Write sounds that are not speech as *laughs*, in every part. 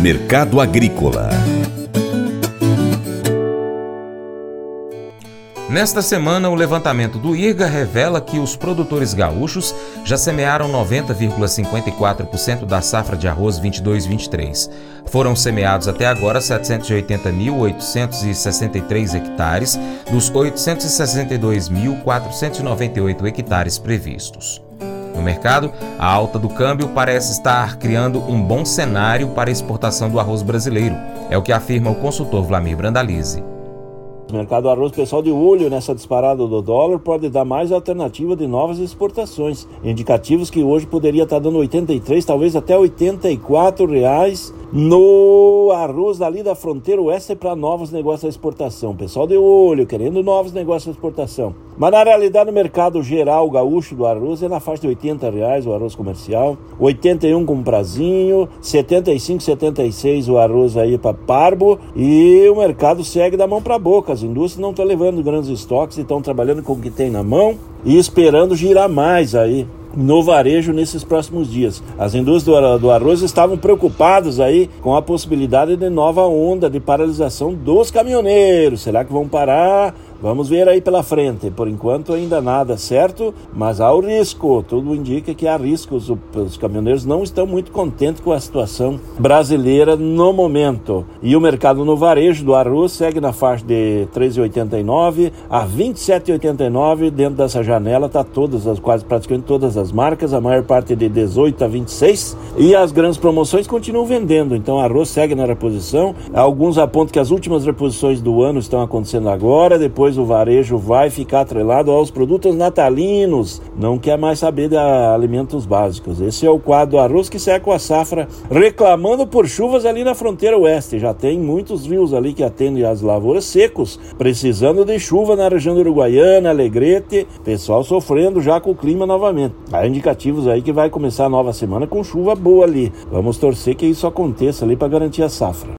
Mercado Agrícola Nesta semana, o levantamento do IRGA revela que os produtores gaúchos já semearam 90,54% da safra de arroz 22-23. Foram semeados até agora 780.863 hectares dos 862.498 hectares previstos. No mercado, a alta do câmbio parece estar criando um bom cenário para a exportação do arroz brasileiro, é o que afirma o consultor Vlamir Brandalize. O mercado do arroz, pessoal de olho nessa disparada do dólar, pode dar mais alternativa de novas exportações. Indicativos que hoje poderia estar dando 83, talvez até 84 reais no arroz dali da fronteira oeste para novos negócios de exportação. Pessoal de olho, querendo novos negócios de exportação. Mas na realidade, no mercado geral gaúcho do arroz é na faixa de 80 reais o arroz comercial, 81 com prazinho, 75, 76 o arroz aí para parbo e o mercado segue da mão para boca. As indústrias não estão levando grandes estoques e estão trabalhando com o que tem na mão e esperando girar mais aí no varejo nesses próximos dias. As indústrias do arroz estavam preocupadas aí com a possibilidade de nova onda de paralisação dos caminhoneiros. Será que vão parar? Vamos ver aí pela frente. Por enquanto ainda nada certo, mas há o risco. Tudo indica que há riscos. Os caminhoneiros não estão muito contentes com a situação brasileira no momento. E o mercado no varejo do arroz segue na faixa de 13,89 a 27,89. Dentro dessa janela está todas as quase praticamente todas as marcas, a maior parte de 18 a 26. E as grandes promoções continuam vendendo. Então arroz segue na reposição. Alguns apontam que as últimas reposições do ano estão acontecendo agora, depois depois o varejo vai ficar atrelado aos produtos natalinos, não quer mais saber de alimentos básicos. Esse é o quadro arroz que seca a safra, reclamando por chuvas ali na fronteira oeste. Já tem muitos rios ali que atendem as lavouras secos, precisando de chuva na região Uruguaiana, Alegrete, pessoal sofrendo já com o clima novamente. Há indicativos aí que vai começar a nova semana com chuva boa ali. Vamos torcer que isso aconteça ali para garantir a safra.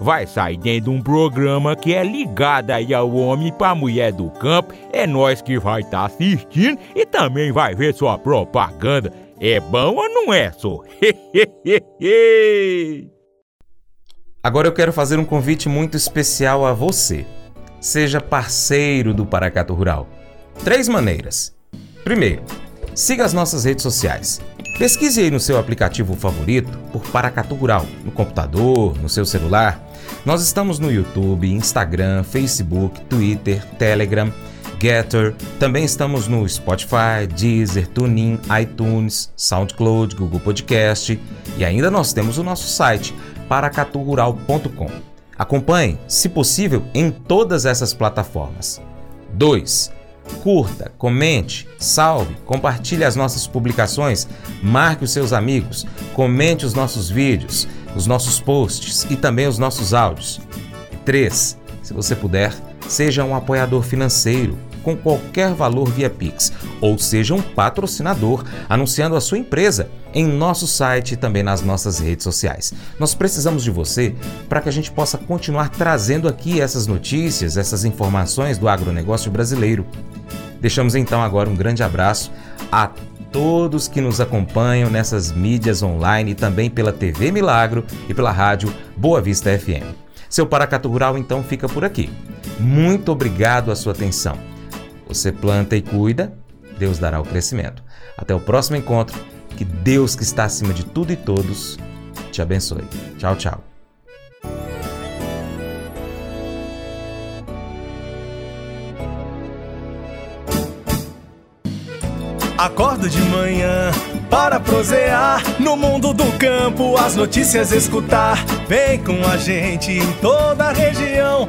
vai sair dentro de um programa que é ligado aí ao homem para mulher do campo. É nós que vai estar tá assistindo e também vai ver sua propaganda. É bom ou não é, só? *laughs* Agora eu quero fazer um convite muito especial a você. Seja parceiro do Paracato Rural. Três maneiras. Primeiro, siga as nossas redes sociais. Pesquise aí no seu aplicativo favorito por Paracatu Rural, no computador, no seu celular. Nós estamos no YouTube, Instagram, Facebook, Twitter, Telegram, Getter. Também estamos no Spotify, Deezer, TuneIn, iTunes, SoundCloud, Google Podcast e ainda nós temos o nosso site paracaturural.com. Acompanhe, se possível, em todas essas plataformas. 2. Curta, comente, salve, compartilhe as nossas publicações, marque os seus amigos, comente os nossos vídeos, os nossos posts e também os nossos áudios. 3. Se você puder, seja um apoiador financeiro com qualquer valor via Pix, ou seja um patrocinador anunciando a sua empresa em nosso site e também nas nossas redes sociais. Nós precisamos de você para que a gente possa continuar trazendo aqui essas notícias, essas informações do agronegócio brasileiro. Deixamos então agora um grande abraço a todos que nos acompanham nessas mídias online e também pela TV Milagro e pela rádio Boa Vista FM. Seu Paracato Rural então fica por aqui. Muito obrigado a sua atenção. Você planta e cuida, Deus dará o crescimento. Até o próximo encontro. Que Deus, que está acima de tudo e todos, te abençoe. Tchau, tchau. Acordo de manhã para prosear no mundo do campo, as notícias escutar. Vem com a gente em toda a região